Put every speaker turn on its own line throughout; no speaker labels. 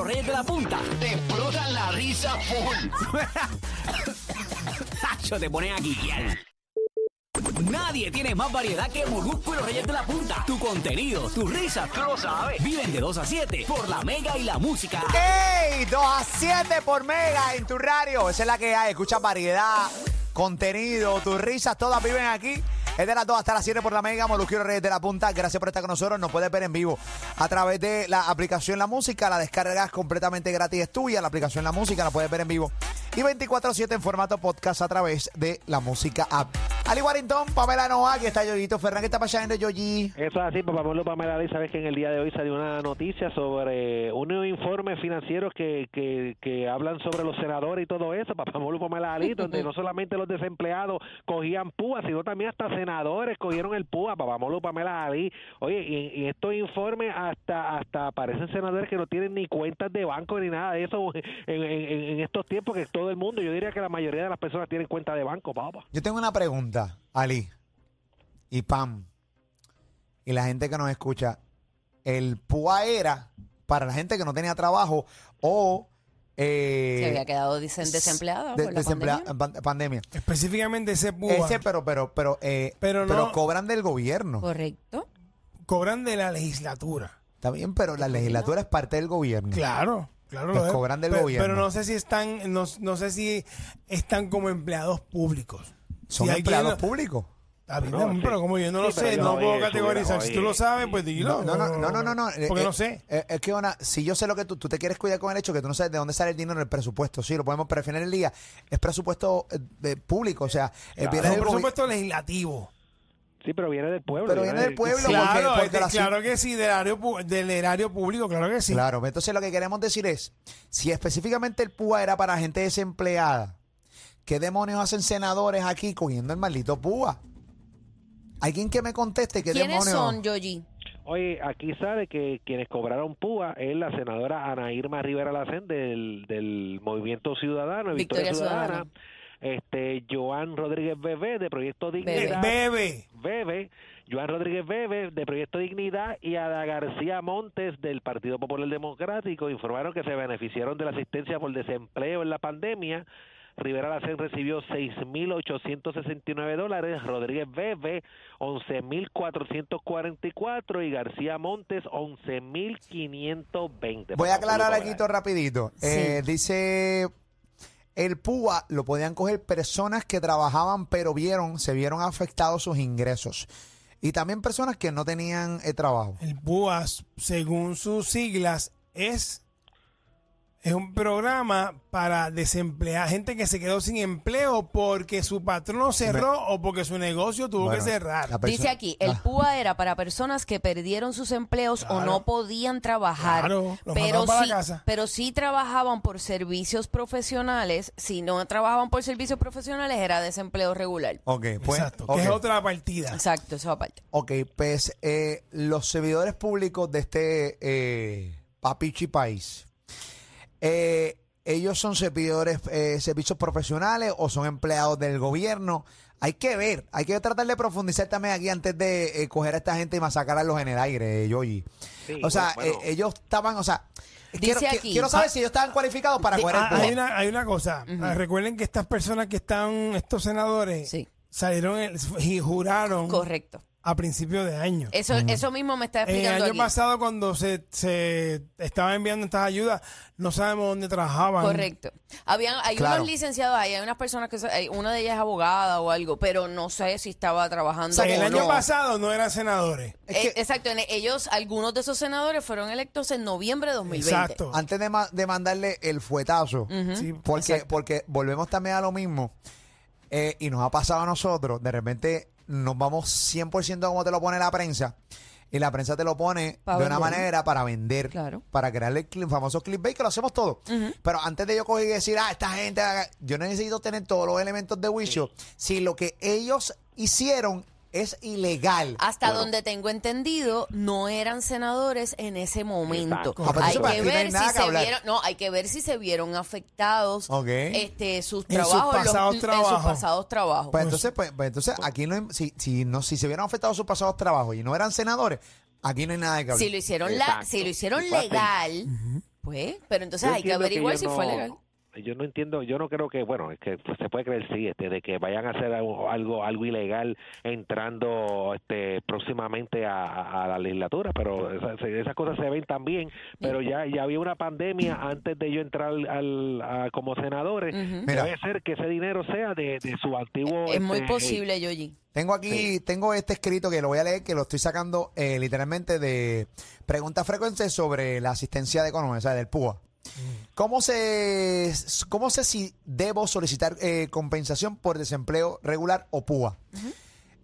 los Reyes de la Punta te explotan la risa full. Hacho, te ponen a guiar. Nadie tiene más variedad que Molusco y los Reyes de la Punta. Tu contenido, tu risa, tú lo sabes. Viven de 2 a 7 por la Mega y la Música.
¡Ey! 2 a 7 por mega en tu radio. Esa es la que hay. Escucha variedad, contenido, tus risas, todas viven aquí. Es de las 2 hasta las 7 por la Mega, los Reyes de la Punta. Gracias por estar con nosotros. Nos puedes ver en vivo a través de la aplicación La Música. La descargas completamente gratis, es tuya. La aplicación La Música la puedes ver en vivo. Y 24-7 en formato podcast a través de la Música App. Ali Warrington, Pamela Noa, aquí está Yoyito. ¿Qué está pasando, Yoyi?
Eso es así, papá Pablo Pamela Lee, sabes que en el día de hoy salió una noticia sobre unos informes financieros que, que, que hablan sobre los senadores y todo eso, papá Pablo Pamela Lee, donde no solamente los desempleados cogían púa, sino también hasta senadores cogieron el púa, papá Pablo Pamela Lee. Oye, y, estos informes hasta hasta parecen senadores que no tienen ni cuentas de banco ni nada de eso en, estos tiempos que todo el mundo, yo diría que la mayoría de las personas tienen cuenta de banco, papá.
Yo tengo una pregunta, Ali y Pam, y la gente que nos escucha. ¿El PUA era para la gente que no tenía trabajo o... eh,
Se había quedado dicen, desempleado
de-
por la
desempleado-
pandemia.
pan- pandemia.
Específicamente ese púa
Ese, pero, pero, pero, eh,
Pero
pero,
no-
cobran del gobierno.
Correcto.
cobran de la legislatura.
Está bien, pero la legislatura es parte del gobierno.
Claro, claro. Lo es.
cobran del
Pero-
gobierno.
Pero no sé si están, no, no sé si están como empleados públicos.
Son
Si
empleados públicos.
Está bien,
No, sí.
pero como yo no lo
Sí,
sé, no
no
puedo
eso,
categorizar.
pero
Si tú lo
oye,
sabes, pues dilo.
No, no, no, no, no. no. eh,
Porque
eh,
no sé.
eh, es que, Ona, si yo sé lo que tú, tú te quieres cuidar con el hecho que tú no sabes de dónde sale el dinero en el presupuesto. Sí, lo podemos, pero al final del día es presupuesto eh, de público. O sea, eh, viene
Es
del
presupuesto legislativo.
Sí, pero viene del pueblo.
Pero viene del pueblo. porque-
Claro,
porque
es que-
la-
claro que sí, del erario, del erario público, claro que sí.
Claro, entonces lo que queremos decir es, si específicamente el PUA era para gente desempleada, ¿qué demonios hacen senadores aquí cogiendo el maldito PUA? Alguien que me conteste qué
¿Quiénes
demonios.
son, Yoyi?
Oye, aquí sabe que quienes cobraron púa es la senadora Ana Irma Rivera Lacén del, del Movimiento Ciudadano, Victoria,
Victoria
Ciudadana,
Ciudadana.
este Joan Rodríguez Bebé de Proyecto. Dignidad,
Bebe.
Bebe, Joan Rodríguez Bebe de Proyecto Dignidad y Ada García Montes del Partido Popular Democrático informaron que se beneficiaron de la asistencia por desempleo en la pandemia. Rivera Lacén recibió 6.869 dólares, Rodríguez Bebe 11.444 y García Montes 11.520.
Voy a aclarar aquí todo rapidito. Eh, dice, el PUA lo podían coger personas que trabajaban pero vieron, se vieron afectados sus ingresos. Y también personas que no tenían eh, trabajo.
El PUAS, según sus siglas, es, es un programa para desemplear gente que se quedó sin empleo porque su patrono cerró o porque su negocio tuvo
Bueno,
que cerrar.
Dice aquí, el
Ah.
PUA era para personas que perdieron sus empleos o no podían trabajar,
Claro,
pero
mandaban para la
sí,
casa.
pero sí trabajaban por servicios profesionales. Si no trabajaban por servicios profesionales era desempleo regular.
Ok, pues,
Exacto, que es otra partida.
Exacto, eso aparte.
Ok, pues eh, los servidores públicos de este eh, papichi país, eh, ellos son servidores, eh, servicios profesionales o son empleados del gobierno. Hay que ver, hay que tratar de profundizar también aquí antes de eh, coger a esta gente y masacrarlos en el aire, Yoyi.
Sí,
o sea,
bueno.
eh, ellos estaban, o sea, quiero,
aquí-
quiero saber si ellos estaban cualificados para coger
Ah, hay, una, hay una cosa. Ah, Recuerden que estas personas que están, estos senadores,
Sí.
salieron el- y juraron
Correcto.
A principio de año.
Eso, eso mismo me está
El
explicando
año
aquí.
pasado, cuando se, se estaba enviando estas ayudas, no sabemos dónde trabajaban.
Correcto. Habían, hay
Claro.
unos licenciados ahí, hay unas personas que, se- hay- una de ellas es abogada o algo, pero no sé si estaba trabajando
O sea, que el
o
año
no.
pasado no eran senadores.
Es
Eh,
que-
exacto, en- ellos, algunos de esos senadores fueron electos en noviembre de 2020.
Exacto.
Antes de, ma- de mandarle el fuetazo,
Sí,
porque, porque volvemos también a lo mismo, eh, y nos ha pasado a nosotros, de repente nos vamos 100% como te lo pone la prensa, y la prensa te lo pone
Pa'
de una
vender.
manera para vender,
Claro.
para crearle el cli- famoso clickbait, que lo hacemos todo. Pero antes de yo coger y decir, ah, esta gente, haga-", yo necesito tener todos los elementos de juicio. Si lo que ellos hicieron es ilegal.
Hasta
Bueno.
donde tengo entendido, no eran senadores en ese momento.
Ah, pues
hay que
aquí no hay
ver si
que
se
hablar.
vieron, no, hay que ver si se vieron afectados este sus
En sus
trabajos, los- en sus
trabajos.
pasados trabajos.
Pues entonces, pues, pues entonces aquí no si, si no, si se hubieran afectado sus pasados trabajos y no eran senadores, aquí no hay nada que hablar.
si lo hicieron la, si lo hicieron legal, Pues, pero entonces
Yo
hay que averiguar
yo
si fue legal.
Yo no entiendo, yo no creo que, bueno, es que pues, se puede creer sí, este, de que vayan a hacer algo, algo, algo ilegal entrando, este, próximamente a, a la legislatura, pero esas, esas cosas se ven también. Pero ya, ya había una pandemia antes de yo entrar al, a- como senadores.
Mira.
Debe ser que ese dinero sea de, de su antiguo.
Es muy
este,
posible, Yoyi.
Tengo aquí, tengo este escrito que lo voy a leer, que lo estoy sacando eh, literalmente de preguntas frecuentes sobre la asistencia de economía, o sea, del PUA. ¿Cómo se, ¿Cómo sé si debo solicitar eh, compensación por desempleo regular o PUA?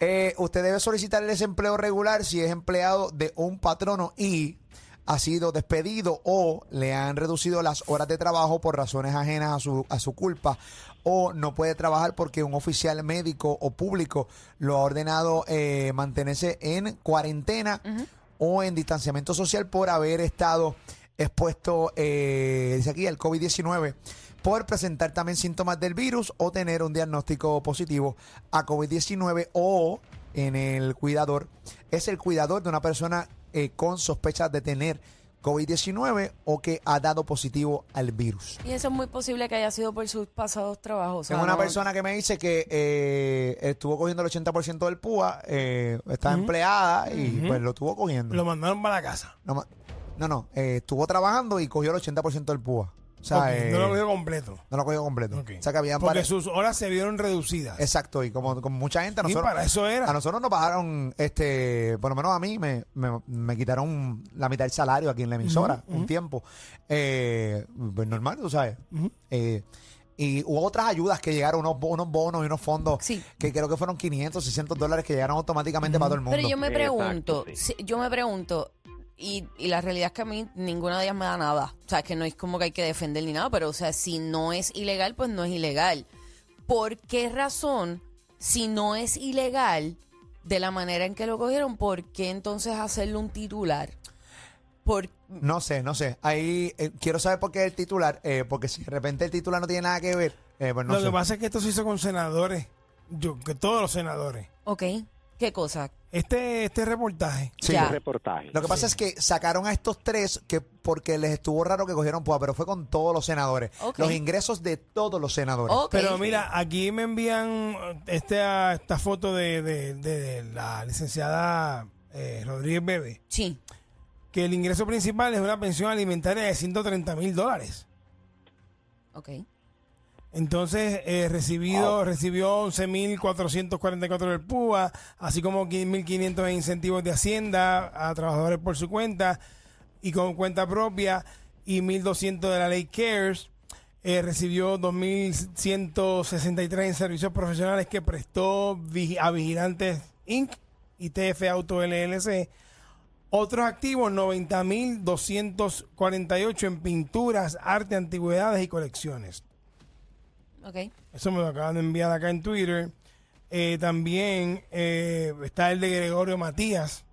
Eh, usted debe solicitar el desempleo regular si es empleado de un patrono y ha sido despedido o le han reducido las horas de trabajo por razones ajenas a su, a su culpa o no puede trabajar porque un oficial médico o público lo ha ordenado eh, mantenerse en cuarentena o en distanciamiento social por haber estado expuesto, eh, dice aquí, al COVID-19 por presentar también síntomas del virus o tener un diagnóstico positivo a COVID-19 o en el cuidador, es el cuidador de una persona eh, con sospecha de tener COVID-19 o que ha dado positivo al virus.
Y eso es muy posible que haya sido por sus pasados trabajos. o sea,
Tengo una
no-
persona que me dice que eh, estuvo cogiendo el 80% del PUA, eh, está empleada y pues lo estuvo cogiendo.
Lo mandaron para la casa.
No, no, no, eh, estuvo trabajando y cogió el 80% del PUA. O sea,
Ok,
eh,
no lo cogió completo.
no lo cogió completo.
Ok.
O sea, que habían
Porque
varias-
sus horas se vieron reducidas.
Exacto, y como, como mucha gente, a
Y
nosotros,
para eso era.
a nosotros nos bajaron, este, por lo menos a mí, me, me, me quitaron la mitad del salario aquí en la emisora, un tiempo. Eh, pues normal, tú sabes. Eh, y hubo otras ayudas que llegaron, unos, bo- unos bonos y unos fondos
Sí.
que creo que fueron 500, 600 dólares que llegaron automáticamente para todo el mundo.
Pero yo me
Exacto,
pregunto,
sí.
si- yo me pregunto, y, y la realidad es que a mí ninguna de ellas me da nada. O sea, que no es como que hay que defender ni nada, pero o sea, si no es ilegal, pues no es ilegal. ¿Por qué razón, si no es ilegal, de la manera en que lo cogieron, por qué entonces hacerle un titular? Por,
No sé, no sé. Ahí eh, quiero saber por qué el titular, eh, porque si de repente el titular no tiene nada que ver, eh, pues no
lo
sé.
que pasa es que esto se hizo con senadores. Yo, que todos los senadores.
ok, ¿qué cosa?
Este, este reportaje.
Sí.
Ya.
reportaje.
Lo que pasa es que sacaron a estos tres que porque les estuvo raro que cogieron PUA, pero fue con todos los senadores.
Ok.
Los ingresos de todos los senadores.
Ok.
Pero mira, aquí me envían esta, esta foto de, de- de la licenciada eh, Rodríguez Bebe,
Sí.
que el ingreso principal es una pensión alimentaria de 130 mil dólares.
Ok.
Entonces, eh, recibido, recibió 11.444 del PUA, así como 1.500 en incentivos de Hacienda a trabajadores por su cuenta y con cuenta propia y 1.200 de la ley CARES. Eh, recibió 2.163 en servicios profesionales que prestó a Vigilantes Inc. y TF Auto LLC. Otros activos, 90.248 en pinturas, arte, antigüedades y colecciones.
Ok.
Eso me lo acaban de enviar acá en Twitter. Eh, también eh, está el de Gregorio Matías.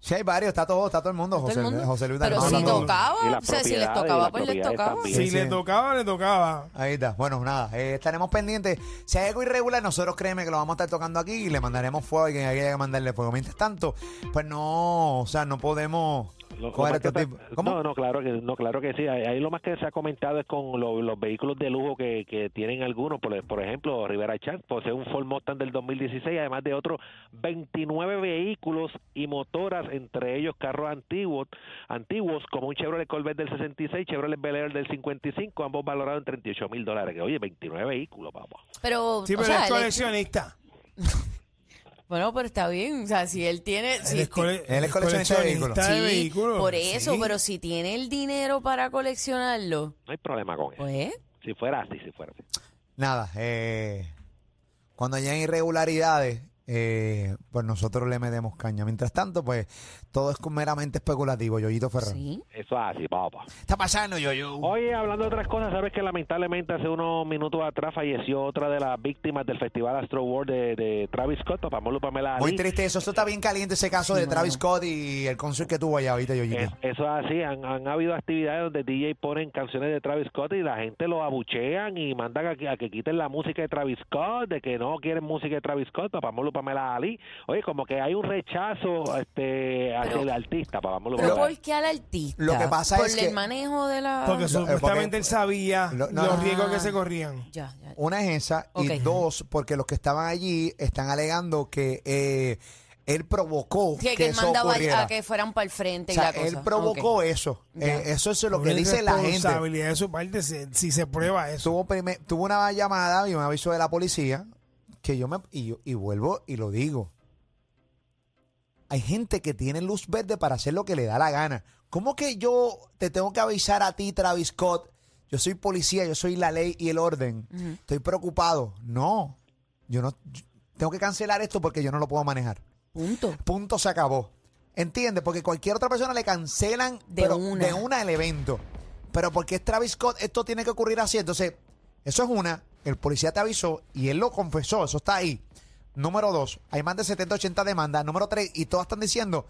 Sí, hay varios, está todo, está todo el mundo,
¿Todo
José,
el mundo?
José Luis
Pero
Dalmau,
si tocaba,
las
o sea, si les tocaba, pues les tocaba.
Si
Sí,
le tocaba, le tocaba.
Ahí está. Bueno, nada, eh, estaremos pendientes. Si hay algo irregular, nosotros créeme que lo vamos a estar tocando aquí y le mandaremos fuego y que haya que mandarle fuego. Mientras tanto, pues no, o sea, no podemos
Lo- lo
tipos. ¿Cómo?
No, no, claro que no, claro que sí. Ahí ahí lo más que se ha comentado es con lo- los vehículos de lujo que, que tienen algunos, por, por ejemplo, Rivera Chan posee un Ford Mustang del 2016, además de otros 29 vehículos y motoras, entre ellos carros antiguos, antiguos como un Chevrolet Corvette del 66, Chevrolet Bel Air del 55, ambos valorados en 38 mil dólares. Que oye, 29 vehículos, vamos.
Pero,
Sí,
o
pero
sea,
es
el-
coleccionista.
bueno, pero está bien. O sea, si él tiene.
Él
si
es, cole-
Él es coleccionista de vehículos.
de
Sí,
vehículos.
por eso,
Sí.
pero si tiene el dinero para coleccionarlo,
No hay problema con eso.
pues,
Si fuera así, si fuera así.
Nada, eh, cuando hayan irregularidades, eh, pues nosotros le metemos caña. Mientras tanto, pues todo es meramente especulativo, Yoyito Ferrer.
sí.
Eso es así, papá.
está pasando, Yoyo?
Oye, hablando de otras cosas, sabes que lamentablemente hace unos minutos atrás falleció otra de las víctimas del festival Astro World de, de Travis Scott, papá Molo Pamela
Muy triste eso. Esto está bien caliente ese caso de Travis Scott y el concert que tuvo allá ahorita, Yoyito.
Es- eso es así, han, han habido actividades donde DJ ponen canciones de Travis Scott y la gente lo abuchean y mandan a que, a que quiten la música de Travis Scott, de que no quieren música de Travis Scott, papá Molo Pamela Ali. Oye, como que hay un rechazo este, hacia
Pero-
el artista, Pamela
Pero
Pamela
¿por qué al artista?
Lo que pasa
Por
es
el
que-
manejo de la...
Porque
Lo-
supuestamente él sabía
Lo- no,
los
no.
riesgos que se corrían.
Ya, ya.
Una es esa, y
Ok.
dos, porque los que estaban allí están alegando que eh, él provocó
Sí,
que,
que él
eso
mandaba
ocurriera.
a que fueran para el frente
o sea,
y la cosa.
él provocó
Ok.
eso.
Ya.
Eh, eso es lo
Una
que dice la gente.
responsabilidad de su parte si, si se prueba eso.
Tuvo, tuvo una llamada y un aviso de la policía que yo me y, yo- y vuelvo y lo digo. Hay gente que tiene luz verde para hacer lo que le da la gana. ¿Cómo que yo te tengo que avisar a ti, Travis Scott? Yo soy policía, yo soy la ley y el orden. Estoy preocupado. No, yo no yo- tengo que cancelar esto porque yo no lo puedo manejar.
Punto.
Punto se acabó. ¿Entiendes? Porque cualquier otra persona le cancelan
De
pero
una.
de una el evento. Pero porque es Travis Scott, esto tiene que ocurrir así. Entonces, eso es una. El policía te avisó y él lo confesó. Eso está ahí. Número dos, hay más de 70, 80 demandas. Número tres, y todas están diciendo,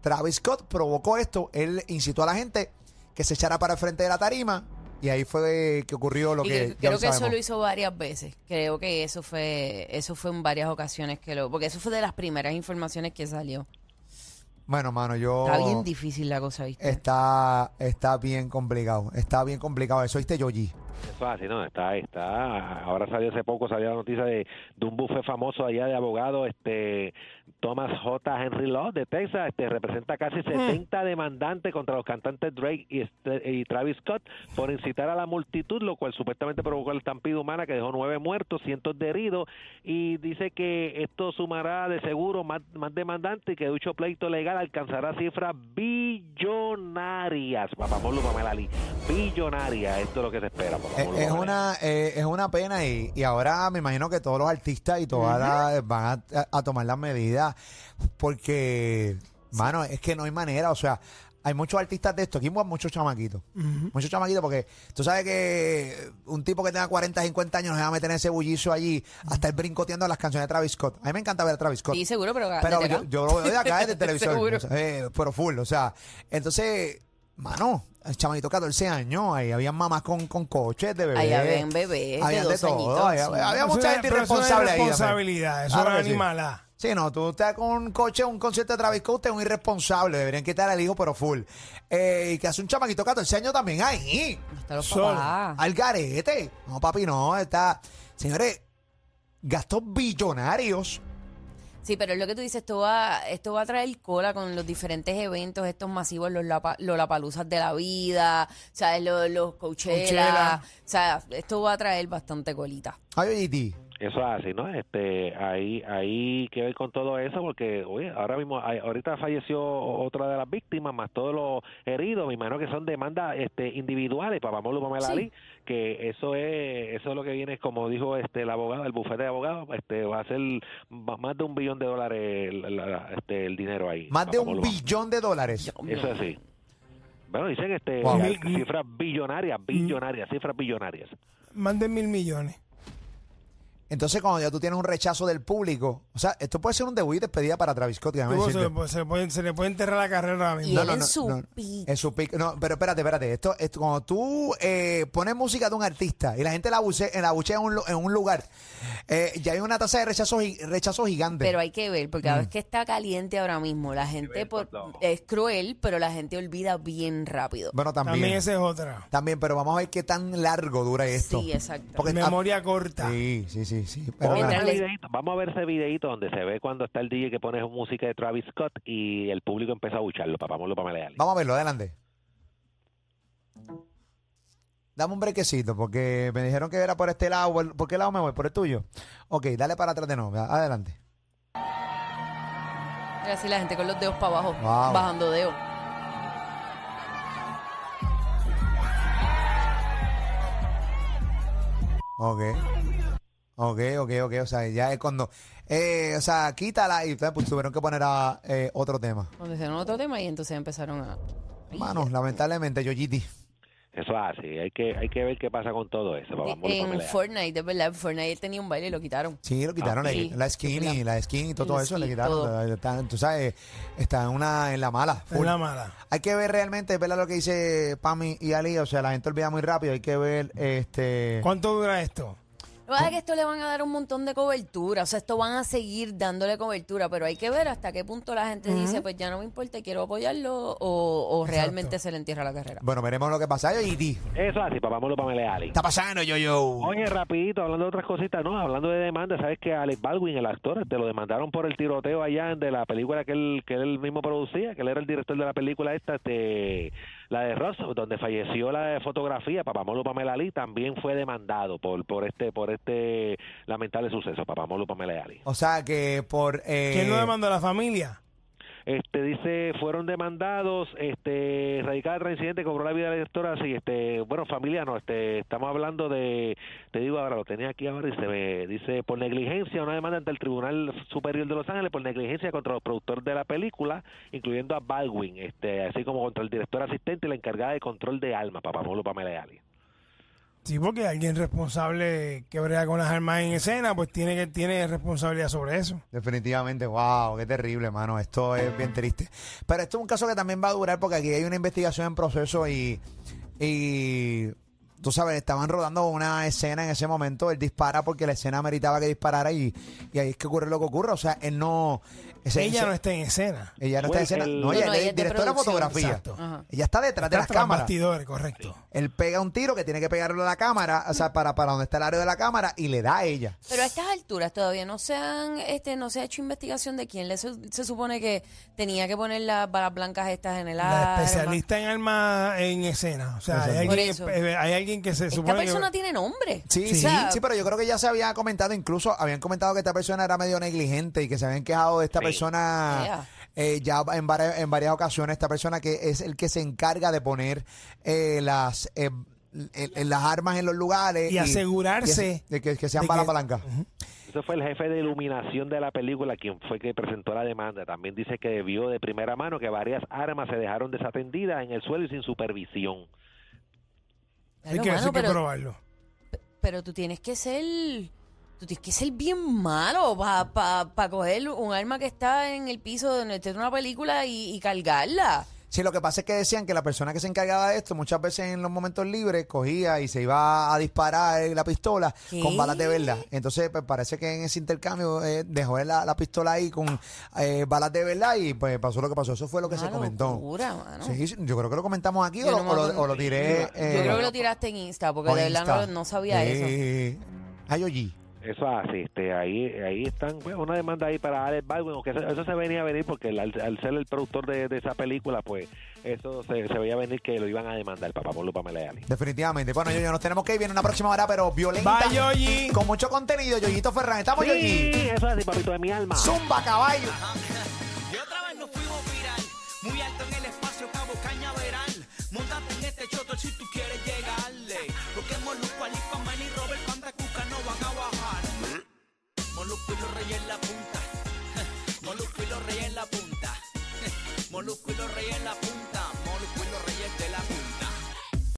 Travis Scott provocó esto. Él incitó a la gente que se echara para el frente de la tarima. Y ahí fue que ocurrió lo
Y
que ya
creo que eso lo hizo varias veces. Creo que eso fue eso fue en varias ocasiones que lo porque eso fue de las primeras informaciones que salió.
Bueno, mano, yo...
Está bien difícil la cosa, ¿viste?
Está, está bien complicado. Está bien complicado. Eso viste, Yogi.
Eso así, ¿no? Está, está. Ahora salió hace poco, salió la noticia de, de un buffet famoso allá de abogado, este Thomas J. Henry Law de Texas, este representa casi 70 demandantes contra los cantantes Drake y, este- y Travis Scott por incitar a la multitud, lo cual supuestamente provocó el estampido humana que dejó nueve muertos, cientos de heridos, y dice que esto sumará de seguro más, más demandantes y que dicho pleito legal alcanzará cifras billonarias. Papá Molo, Pamela Ali, billonarias, esto es lo que se espera. Papá
Es, una, eh, es una pena y, y ahora me imagino que todos los artistas y todas las- van a, a tomar las medidas porque, mano, es que no hay manera, o sea, hay muchos artistas de esto, aquí hay muchos chamaquitos, muchos chamaquitos porque tú sabes que un tipo que tenga 40, 50 años no se va a meter en ese bullicio allí hasta el brincoteando las canciones de Travis Scott. A mí me encanta ver a Travis Scott.
Sí, seguro, pero,
Pero
desde
yo,
acá.
yo lo veo de acá, desde el televisor.
Seguro.
o sea, eh, pero full, o sea. Entonces, mano, el chamaquito 14 años, ahí había mamás con, con coches de bebé.
Ahí habían bebés de
Habían de todo.
añitos,
Había,
sí.
había mucha gente irresponsable ahí.
responsabilidad, eso
Claro
es
que sí. no, tú estás con un coche, un concierto de Travis Scott, usted es un irresponsable. Deberían quitar al hijo, pero full. Eh, y que hace un chamaquito 14 años también ahí.
Hasta los
Solo.
papás.
Al garete. No, papi, no. Está. Señores, gastos billonarios.
Sí, pero es lo que tú dices, esto va, esto va a traer cola con los diferentes eventos, estos masivos, los lapa, Lollapaloozas de la vida, ¿sabes? Los, los Coachella,
Coachella.
o sea, esto va a traer bastante colita.
Ay,
Eso es así, ¿no? Este, ahí, ahí que ver con todo eso, porque, oye, ahora mismo, hay- ahorita falleció otra de las víctimas, más todos los heridos, me imagino que son demandas, este, individuales, para Pamelo Pamela
Sí.
Ali, que eso es, eso es lo que viene, como dijo este el abogado, el bufete de abogados, este, va a ser más de un billón de dólares el, la- este, el dinero ahí.
más de un billón de dólares.
Eso es así. Bueno, dicen este,
Wow.
cifras billonarias, billonarias, cifras billonarias.
Más de mil millones.
Entonces, cuando ya tú tienes un rechazo del público, o sea, esto puede ser un debut y despedida para Travis Scott. déjame
se,
decirte.
le puede, se, le puede, se le puede enterrar la carrera ahora
Y
mismo.
él en su pick.
En su pick. No, pero espérate, espérate. Esto, esto cuando tú eh, pones música de un artista y la gente la bucea, la buchea en, un, lu- en un lugar, eh, ya hay una tasa de rechazo, gi- rechazo gigante.
Pero hay que ver, porque cada
Mm.
vez que está caliente ahora mismo, la gente por- es cruel, pero la gente olvida bien rápido.
bueno, también.
También
También,
esa es otra.
pero vamos a ver qué tan largo dura esto.
Sí, exacto.
Porque-
Memoria corta.
Sí, sí, sí, sí. Pero
Vamos a, ver vamos a ver ese videito donde se ve cuando está el DJ que pone música de Travis Scott y el público empieza a bucharlo, vamos para Meleali.
vamos a verlo, adelante. Dame un brequecito, porque me dijeron que era por este lado. ¿Por por qué lado me voy? ¿Por el tuyo? Ok, dale para atrás de nuevo. Adelante.
Mira así la gente con los dedos para abajo,
Wow.
bajando dedos.
Ok. Ok, ok, ok. O sea, ya es cuando. Eh, o sea, quítala y pues, tuvieron que poner a, eh, otro tema.
Cuando hicieron otro tema y entonces empezaron a...
Mano, lamentablemente, Yoyiti.
Eso es así, hay que, hay que ver qué pasa con todo eso, vamos
En. Fortnite, de verdad, en Fortnite él tenía un baile y lo quitaron.
Sí, lo quitaron.
Ah,
sí.
La skinny, la skin y todo, todo eso le quitaron. Está- tú sabes, está en una en la mala.
Es
full.
la mala.
Hay que ver realmente, ¿verdad? Lo que dice Pami y Ali. O sea, la gente olvida muy rápido. Hay que ver, este.
¿Cuánto dura esto?
Lo que pasa es que esto le van a dar un montón de cobertura, o sea, esto van a seguir dándole cobertura, pero hay que ver hasta qué punto la gente dice, pues ya no me importa, quiero apoyarlo, o, o realmente se le entierra la carrera.
Bueno, veremos lo que pasa. Yo, ti
Eso así, papá Molo Pamela Ali.
está pasando, yo, yo?
Oye, rapidito, hablando de otras cositas, ¿no? Hablando de demanda, ¿sabes que Alex Baldwin, el actor, te lo demandaron por el tiroteo allá de la película que él, que él mismo producía, que él era el director de la película esta, este, la de Ross, donde falleció la de fotografía, Papamolo Pamela Ali, también fue demandado por, por este, por este lamentable suceso, Papamolo Pamela Ali.
O sea que por. Eh,
¿Quién lo demandó a la familia?
Este dice fueron demandados, este radical tras incidente cobró la vida de la directora, así este bueno familia no, este estamos hablando de te digo ahora lo tenía aquí ahora y se ve dice por negligencia una demanda ante el Tribunal Superior de Los Ángeles por negligencia contra los productores de la película, incluyendo a Baldwin, este así como contra el director asistente y la encargada de control de alma, Papamolo Pamela Ali.
Sí, porque alguien responsable que brega con las armas en escena, pues tiene que tiene responsabilidad sobre eso.
Definitivamente, wow, qué terrible, mano. Esto es bien triste. Pero esto es un caso que también va a durar porque aquí hay una investigación en proceso y, y tú sabes, estaban rodando una escena en ese momento. Él dispara porque la escena meritaba que disparara y, y ahí es que ocurre lo que ocurre. O sea, él no. Ese-
Ella
ese-
no está en escena.
Ella no está en escena.
el-
No, ella
No,
es
ella es de
directora de
producción.
fotografía.
Exacto.
Ajá.
Ella está detrás de
Está
las
tras
cámaras.
bastidores, correcto.
Él pega un tiro que tiene que pegarle a la cámara, o sea, para, para donde está el área de la cámara y le da a ella.
Pero a estas alturas todavía no se han, este, no se ha hecho investigación de quién le se supone que tenía que poner las balas blancas estas en el
La
arma.
especialista en armas en escena. O sea, hay
Exacto.
Por
alguien,
eso.
eh, hay alguien que se
Esta
supone
persona
que...
tiene nombre.
Sí,
Sí.
sí,
O sea,
sí, pero yo creo que ya se había comentado, incluso habían comentado que esta persona era medio negligente y que se habían quejado de esta persona
Yeah.
eh, ya en varias, en varias ocasiones, esta persona que es el que se encarga de poner eh, las eh, en- en las armas en los lugares
Y asegurarse
y- de que, que sean
de
balas
que-
palancas.
Ese fue el jefe de iluminación de la película quien fue que presentó la demanda. También dice que vio de primera mano que varias armas se dejaron desatendidas en el suelo y sin supervisión.
hay que,
mano,
hay que probarlo.
pero tú tienes que ser, tú tienes que ser bien malo para pa, pa coger un arma que está en el piso esté una película y, y cargarla.
Sí, lo que pasa es que decían que la persona que se encargaba de esto muchas veces en los momentos libres cogía y se iba a disparar la pistola
¿Qué?
con balas de verdad. Entonces, pues parece que en ese intercambio eh, dejó la, la pistola ahí con eh, balas de verdad y pues pasó lo que pasó. Eso fue lo que se comentó.
locura, mano.
Sí, yo creo que lo comentamos aquí o, lo,
no
o lo- o lo tiré.
Yo
eh,
creo que lo tiraste en Insta, porque
por
de verdad
Insta.
no, no sabía eso.
Sí. Ay, oye.
Eso así, este, ahí, ahí están, bueno, una demanda ahí para Alex Baldwin, aunque eso, eso se venía a venir porque al, al ser el productor de, de esa película, pues eso se, se veía venir que lo iban a demandar, papá Pablo Pamela.
Definitivamente. Bueno, yo, nos tenemos que ir. Viene una próxima hora, pero violenta.
Bye, Yoyi.
Con mucho contenido. Yoyito Ferran. Estamos,
Sí,
Yoyi.
eso así, papito de mi alma.
Zumba, caballo.
Y Molusco y los reyes en la punta. Molusco y los reyes en la punta. Molusco y los reyes en la punta.